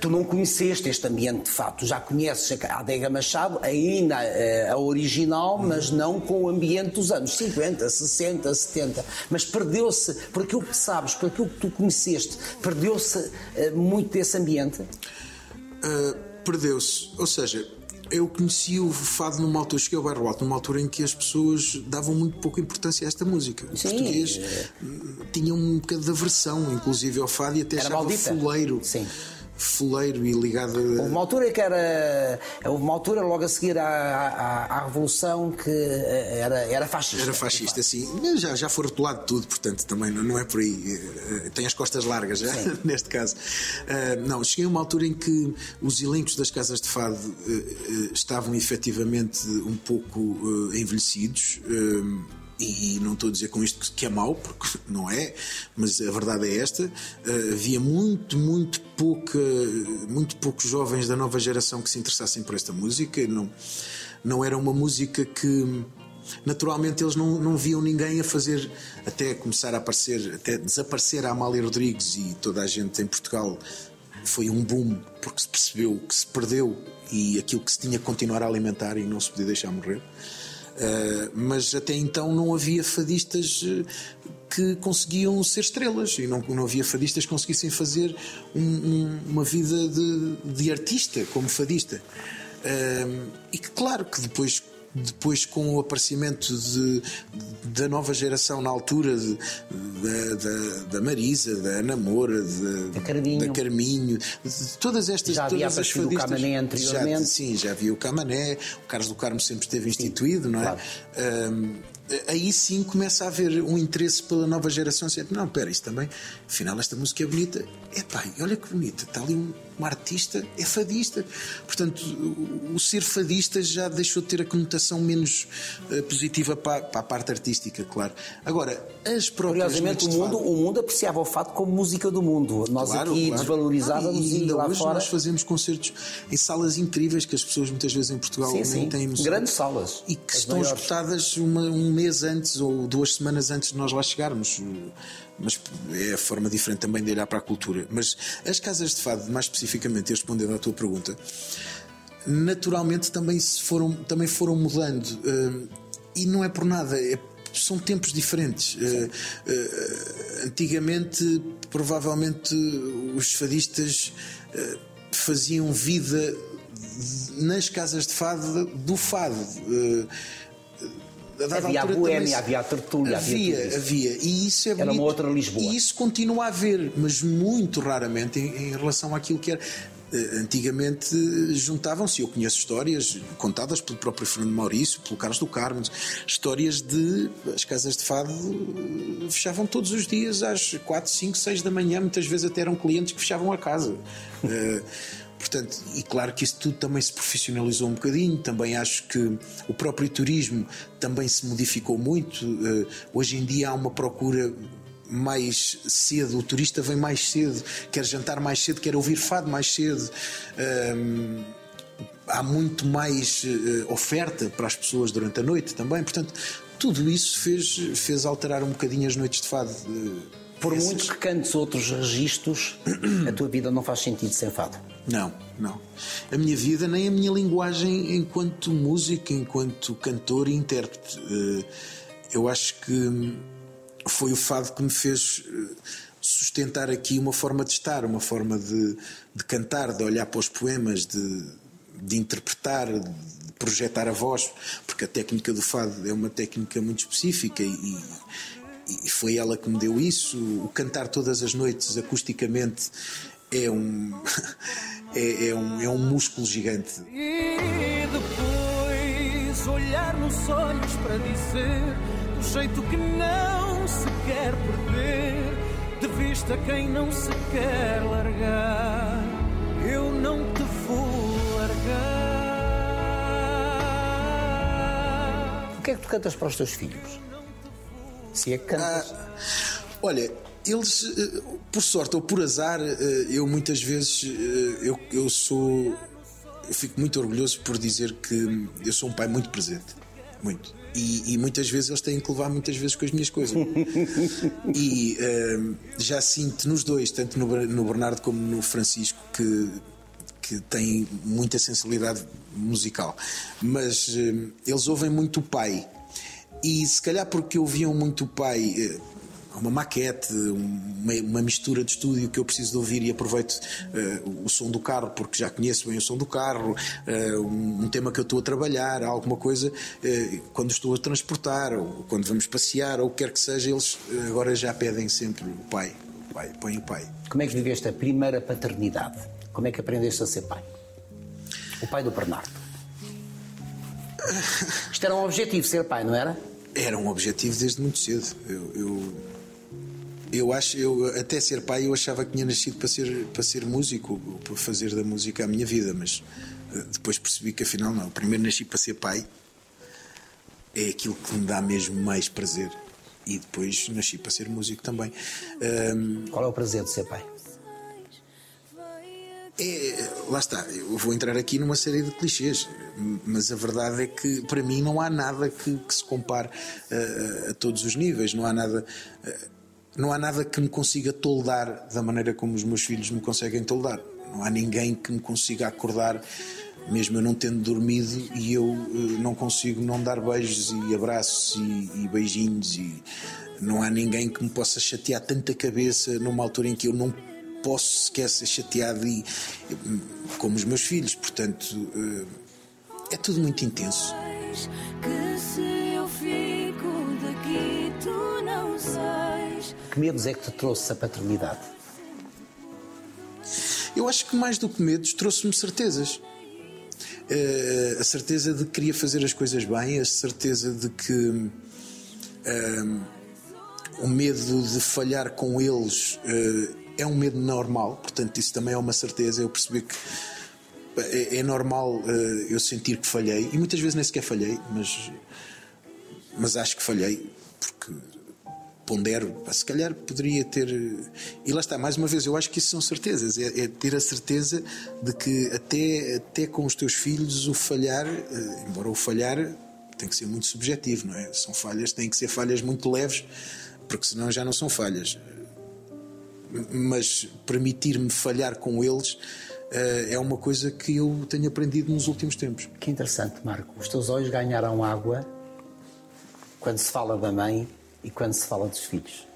Speaker 1: Tu não conheceste este ambiente de fato, tu já conheces a Adega Machado, ainda eh, a original, mas não com o ambiente dos anos 50, 60, 70. Mas perdeu-se, por aquilo que sabes, por aquilo que tu conheceste, perdeu-se eh, muito desse ambiente?
Speaker 2: Uh, perdeu-se. Ou seja, eu conheci o fado numa altura, cheguei ao bairro alto, numa altura em que as pessoas davam muito pouca importância a esta música. O Sim. português tinha um bocado de aversão, inclusive ao fado, e até Era achava maldita. fuleiro.
Speaker 1: Sim
Speaker 2: fuleiro e ligado.
Speaker 1: Houve uma altura que era. Houve uma altura logo a seguir à, à, à Revolução que eh, era, era fascista.
Speaker 2: Era fascista, sim. Já, já foi rotulado tudo, portanto também não, não é por aí. Eh, tem as costas largas já, neste caso. Uh, não, cheguei a uma altura em que os elencos das casas de fado uh, estavam efetivamente um pouco uh, envelhecidos e não estou a dizer com isto que é mau, porque não é, mas a verdade é esta. Uh, havia muito, muito pouca, muito poucos jovens da nova geração que se interessassem por esta música. Não, não era uma música que naturalmente eles não, não viam ninguém a fazer até começar a aparecer, até desaparecer a Amália Rodrigues e toda a gente em Portugal foi um boom porque se percebeu que se perdeu e aquilo que se tinha que continuar a alimentar e não se podia deixar morrer. Uh, mas até então não havia fadistas eh, que conseguiam ser estrelas e não, não havia fadistas que conseguissem fazer um, um, uma vida de, de, artista como fadista. Uh, e que, claro, que depois depois com o aparecimento de, da nova geração na altura de, da, da, Marisa, da Ana Moura, de,
Speaker 1: da Carminho,
Speaker 2: da Carminho de todas estas
Speaker 1: já havia todas as fadistas, o Camané anteriormente.
Speaker 2: Já, sim, já havia o Camané, o Carlos do Carmo sempre esteve instituído, sim, não é? Claro. Um, aí sim começa a haver um interesse pela nova geração. Assim, não, pera, isso também, afinal, esta música é bonita. É pá, olha que bonita, está ali um, um artista, é fadista. Portanto, o, o, ser fadista já deixou de ter a conotação menos uh, positiva para, para, a parte artística, claro. Agora, as próprias.
Speaker 1: Curiosamente, o mundo, o mundo apreciava o fado como música do mundo. Nós claro, aqui claro. desvalorizávamos ah, e, e lá
Speaker 2: hoje
Speaker 1: fora.
Speaker 2: Nós fazemos concertos em salas incríveis que as pessoas muitas vezes em Portugal
Speaker 1: sim,
Speaker 2: nem
Speaker 1: sim.
Speaker 2: têm
Speaker 1: noção. Grandes salas.
Speaker 2: E que estão maiores. esgotadas uma, um mês antes ou duas semanas antes de nós lá chegarmos. Mas é a forma diferente também de olhar para a cultura. Mas as casas de fado, mais especificamente, respondendo à tua pergunta, naturalmente também, foram, também foram mudando. Uh, e não é por nada, é, são tempos diferentes. Uh, uh, antigamente, provavelmente, os fadistas faziam vida nas casas de fado do fado
Speaker 1: havia a boémia, havia a tertúlia,
Speaker 2: havia, havia, havia. E isso é
Speaker 1: Era bonito. uma outra Lisboa.
Speaker 2: E isso continua a haver, mas muito raramente em, em relação àquilo que era. Eh, antigamente juntavam-se, eu conheço histórias contadas pelo próprio Fernando Maurício, pelo Carlos do Carmo, histórias de as casas de fado eh, fechavam todos os dias às 4, 5, 6 da manhã, muitas vezes até eram clientes que fechavam a casa. Eh, Portanto, e claro que isso tudo também se profissionalizou um bocadinho, também acho que o próprio turismo também se modificou muito. Uh, hoje em dia há uma procura mais cedo, o turista vem mais cedo, quer jantar mais cedo, quer ouvir fado mais cedo. Uh, há muito mais uh, oferta para as pessoas durante a noite também. Portanto, tudo isso fez, fez alterar um bocadinho as noites de fado.
Speaker 1: Por essas... muito que cantes outros registros, a tua vida não faz sentido sem fado.
Speaker 2: Não, não. A minha vida, nem a minha linguagem enquanto músico, enquanto cantor e intérprete. Uh, eu acho que foi o fado que me fez sustentar aqui uma forma de estar, uma forma de, de cantar, de olhar para os poemas, de, de interpretar, de projetar a voz, porque a técnica do fado é uma técnica muito específica e, e foi ela que me deu isso. O cantar todas as noites acusticamente é um, é, é um, é um músculo gigante.
Speaker 3: E depois olhar nos olhos para dizer do jeito que não se quer perder de vista quem não se quer largar. Eu não te vou largar.
Speaker 1: O que é que tu cantas para os teus filhos? Se é cantas. Ah,
Speaker 2: olha, eles, eh, por sorte ou por azar, eh, eu muitas vezes eh, eu, eu sou. Eu fico muito orgulhoso por dizer que eu sou um pai muito presente. Muito. E, e, muitas vezes eles têm que levar muitas vezes com as minhas coisas. e uh, já sinto nos dois, tanto no, no, Bernardo como no Francisco, que, que têm muita sensibilidade musical. Mas uh, eles ouvem muito o pai. E se calhar porque ouviam muito o pai. Uh, uma maquete, uma, mistura de estúdio que eu preciso de ouvir e aproveito uh, o som do carro porque já conheço bem o som do carro, uh, um, tema que eu estou a trabalhar, alguma coisa, quando estou a transportar ou quando vamos passear ou o que quer que seja, eles agora já pedem sempre o pai, o pai, põe o pai.
Speaker 1: Como é que viveste a primeira paternidade? Como é que aprendeste a ser pai? O pai do Bernardo. Isto era um objetivo, ser pai, não era?
Speaker 2: Era um objetivo desde muito cedo. eu, eu eu acho, eu até ser pai eu achava que tinha nascido para ser para ser músico, para fazer da música a minha vida, mas eh, depois percebi que afinal não. Primeiro nasci para ser pai. É aquilo que me dá mesmo mais prazer. E depois nasci para ser músico também.
Speaker 1: Um, Qual é o prazer de ser pai?
Speaker 2: É, lá está, eu vou entrar aqui numa série de clichês, mas a verdade é que para mim não há nada que, que se compare uh, a todos os níveis, não há nada. Uh, não há nada que me consiga toldar da maneira como os meus filhos me conseguem toldar. Não há ninguém que me consiga acordar, mesmo eu não tendo dormido, e eu uh, não consigo não dar beijos e abraços e, e, beijinhos. E não há ninguém que me possa chatear tanta cabeça numa altura em que eu não posso sequer ser chateado e, como os meus filhos. Portanto, uh, é tudo muito intenso. Que se eu fico daqui, tu
Speaker 1: não que medos é que te trouxe a paternidade?
Speaker 2: Eu acho que mais do que medos, trouxe-me certezas. Uh, a certeza de que queria fazer as coisas bem, a certeza de que uh, o medo de falhar com eles uh, é um medo normal, portanto, isso também é uma certeza. Eu percebi que é, é normal eu sentir que falhei, e muitas vezes nem sequer falhei, mas, mas acho que falhei, porque pondero, se calhar poderia ter. E lá está, mais uma vez, eu acho que isso são certezas. É, é ter a certeza de que até, até com os teus filhos o falhar, eh, embora o falhar tem que ser muito subjetivo, não é? São falhas, têm que ser falhas muito leves, porque senão já não são falhas. Mas permitir-me falhar com eles. Uh, é uma coisa que eu tenho aprendido nos últimos tempos.
Speaker 1: Que interessante, Marco. Os teus olhos ganharam água quando se fala da mãe e quando se fala dos filhos.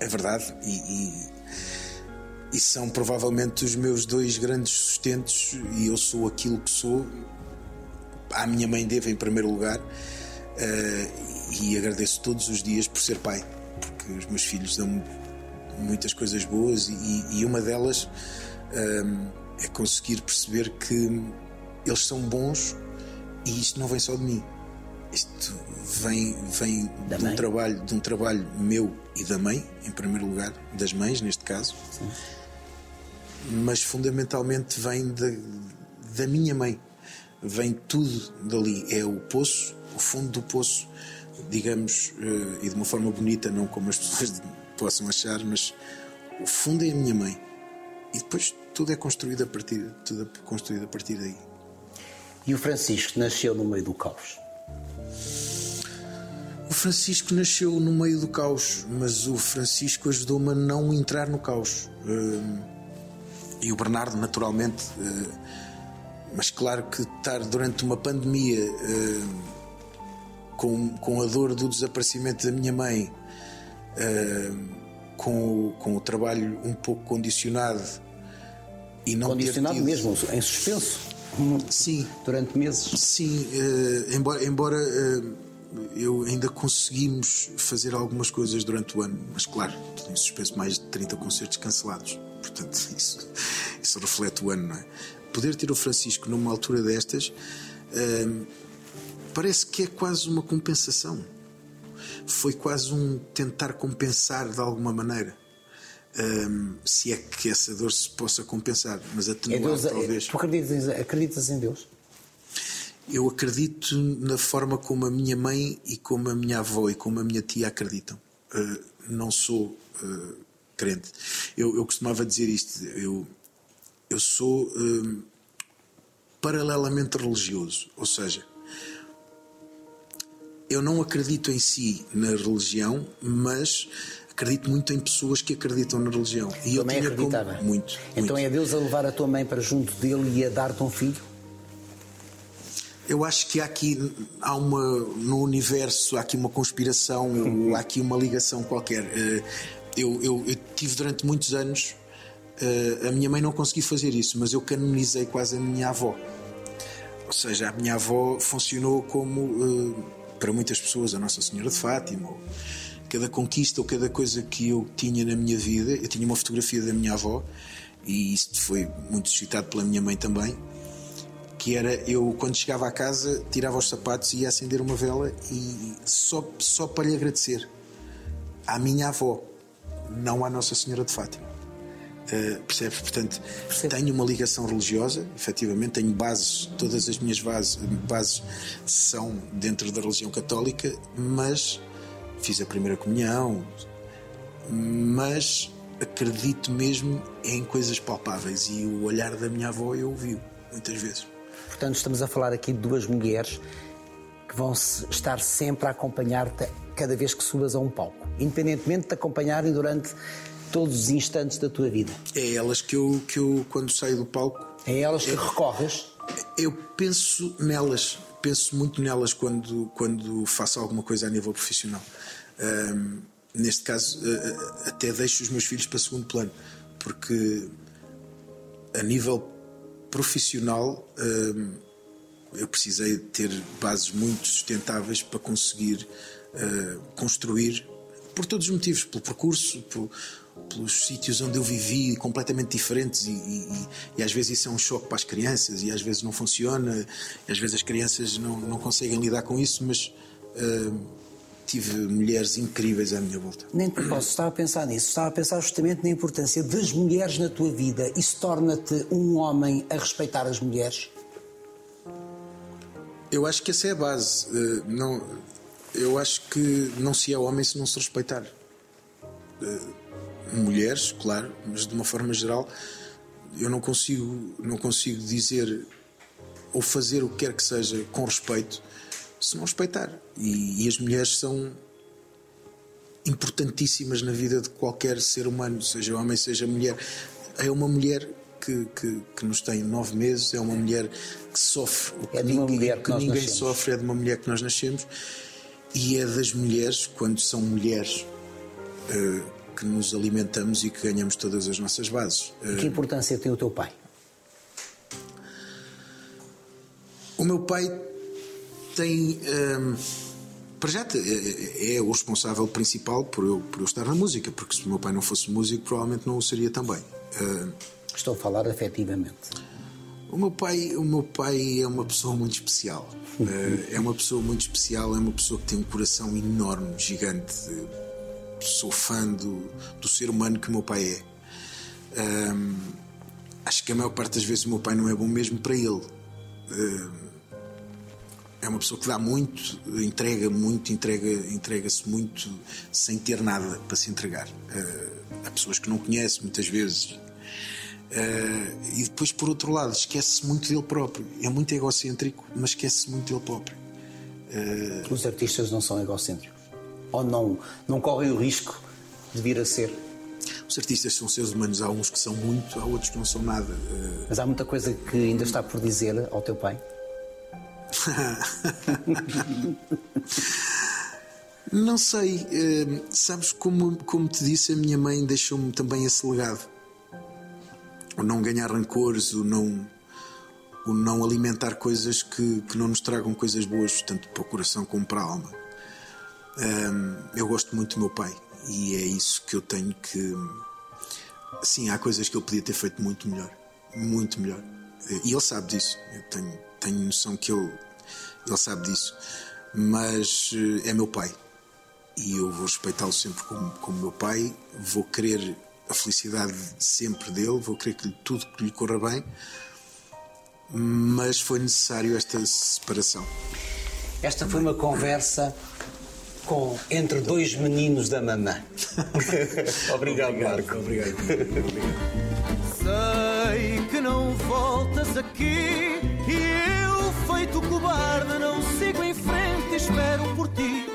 Speaker 2: É verdade, e, e, e, são provavelmente os meus dois grandes sustentos, e eu sou aquilo que sou. À minha mãe devo em primeiro lugar, uh, e agradeço todos os dias por ser pai, porque os meus filhos dão-me muitas coisas boas, e, e uma delas uh, é conseguir perceber que eles são bons e isto não vem só de mim. Isto vem, vem de um, trabalho, de um trabalho meu e da mãe, em primeiro lugar, das mães, neste caso, Sim. mas fundamentalmente vem da, da minha mãe. Vem tudo dali. É o poço, o fundo do poço, digamos, eh, e de uma forma bonita, não como as pessoas possam achar, mas o fundo é a minha mãe. e depois tudo é construído a partir, tudo é construído a partir daí.
Speaker 1: E o Francisco nasceu no meio do caos?
Speaker 2: O Francisco nasceu no meio do caos, mas o Francisco ajudou-me a não entrar no caos. Hum, e o Bernardo, naturalmente. Hum, mas claro que estar durante uma pandemia hum, com, com a dor do desaparecimento da minha mãe, com, o, com o trabalho um pouco condicionado
Speaker 1: e não condicionado tido... mesmo, em suspenso.
Speaker 2: Sim.
Speaker 1: Durante meses.
Speaker 2: Sim, uh, embora, embora uh, eu ainda conseguimos fazer algumas coisas durante o ano, mas claro, em suspenso mais de 30 concertos cancelados. Portanto, isso, isso reflete o ano, não é? Poder ter o Francisco numa altura destas uh, parece que é quase uma compensação. Foi quase um tentar compensar de alguma maneira. Um, se é que essa dor se possa compensar, mas atenuar é Deus, talvez.
Speaker 1: Tu acreditas, acreditas em Deus?
Speaker 2: Eu acredito na forma como a minha mãe e como a minha avó e como a minha tia acreditam. Uh, não sou uh, crente. Eu, eu, costumava dizer isto. Eu, eu sou uh, paralelamente religioso. Ou seja, eu não acredito em si na religião, mas acredito muito em pessoas que acreditam na religião.
Speaker 1: E Também eu acreditava. Como... Muito. Então muito. é Deus a levar a tua mãe para junto dele e a dar-te um filho?
Speaker 2: Eu acho que há aqui há uma no universo há aqui uma conspiração, há aqui uma ligação qualquer. Eh, eu, eu, eu tive durante muitos anos eh, a minha mãe não conseguiu fazer isso, mas eu canonizei quase a minha avó. Ou seja, a minha avó funcionou como eh, para muitas pessoas a Nossa Senhora de Fátima. Cada conquista ou cada coisa que eu tinha na minha vida, eu tinha uma fotografia da minha avó e isso foi muito suscitado pela minha mãe também que era eu quando chegava à casa tirava os sapatos e ia acender uma vela e só, só para lhe agradecer à minha avó, não à Nossa Senhora de Fátima. Uh, percebes? Portanto, Percebe. tenho uma ligação religiosa, efetivamente, tenho bases, todas as minhas bases, bases são dentro da religião católica, mas fiz a primeira comunhão, mas acredito mesmo em coisas palpáveis e o olhar da minha avó eu ouvi muitas vezes.
Speaker 1: Portanto, estamos a falar aqui de duas mulheres que vão estar sempre a acompanhar-te cada vez que subas a um palco, independentemente de te acompanharem durante todos os instantes da tua vida.
Speaker 2: É elas que eu, que eu quando saio do palco.
Speaker 1: É elas que é, recorres?
Speaker 2: Eu penso nelas, penso muito nelas quando, quando faço alguma coisa a nível profissional. Um, neste caso, até deixo os meus filhos para segundo plano, porque a nível profissional, hum, eu precisei ter bases muito sustentáveis para conseguir hum, construir, por todos os motivos, pelo percurso, por, pelos sítios onde eu vivi completamente diferentes e, e, e, às vezes isso é um choque para as crianças e às vezes não funciona, e às vezes as crianças não, não conseguem lidar com isso, mas uh, tive mulheres incríveis à minha volta.
Speaker 1: Nem te posso, estava a pensar nisso, estava a pensar justamente na importância das mulheres na tua vida. Isso torna-te um homem a respeitar as mulheres?
Speaker 2: Eu acho que essa é a base. Eh, não, eu acho que não se é homem se não se respeitar. Eh, mulheres, claro, mas de uma forma geral, eu não consigo, não consigo dizer ou fazer o que quer que seja com respeito se não respeitar. E, e as mulheres são importantíssimas na vida de qualquer ser humano, seja homem, seja mulher. É uma mulher que, que, que, nos tem nove meses, é uma mulher que sofre o que,
Speaker 1: é
Speaker 2: ninguém,
Speaker 1: que,
Speaker 2: que ninguém sofre, é de uma mulher que nós nascemos e é das mulheres, quando são mulheres, uh, que nos alimentamos e que ganhamos todas as nossas bases.
Speaker 1: E que importância tem o teu pai?
Speaker 2: O meu pai tem. Um, para já é, é, o responsável principal por eu, por eu estar na música, porque se o meu pai não fosse músico, provavelmente não o seria também. Uh,
Speaker 1: Estou a falar afetivamente.
Speaker 2: O meu pai, o meu pai é uma pessoa muito especial. Uh, é uma pessoa muito especial, é uma pessoa que tem um coração enorme, gigante. Sou fã do, do ser humano que o meu pai é. Um, acho que a maior parte das vezes o meu pai não é bom mesmo para ele. Uh, é uma pessoa que dá muito, entrega muito, entrega, entrega-se muito sem ter nada para se entregar. Uh, há pessoas que não conhece muitas vezes. Uh, e depois, por outro lado, esquece-se muito dele próprio. É muito egocêntrico, mas esquece-se muito dele próprio.
Speaker 1: Uh... Os artistas não são egocêntricos? Ou não, não correm o risco de vir a ser?
Speaker 2: Os artistas são seres humanos, há uns que são muito, há outros que não são nada. Uh...
Speaker 1: Mas há muita coisa que ainda está por dizer ao teu pai?
Speaker 2: não sei. sabes, como, como te disse, a minha mãe deixou-me também esse legado o não ganhar rancores, o não, o não alimentar coisas que, que não nos tragam coisas boas, tanto para o coração como para a alma. Eu gosto muito do meu pai e é isso que eu tenho que. Sim, há coisas que ele podia ter feito muito melhor. Muito melhor. E ele sabe disso. Eu tenho, tenho noção que ele, ele sabe disso. Mas eh, é meu pai. E eu vou respeitá-lo sempre como, como meu pai. Vou querer a felicidade sempre dele, vou querer que tudo que lhe corra bem, mas foi necessário esta separação.
Speaker 1: Esta foi uma conversa com entre dois meninos da mamã. obrigado, obrigado, Marco.
Speaker 2: Obrigado. obrigado.
Speaker 3: Sei que não voltas aqui e eu, feito cobarde, não sigo em frente, espero por ti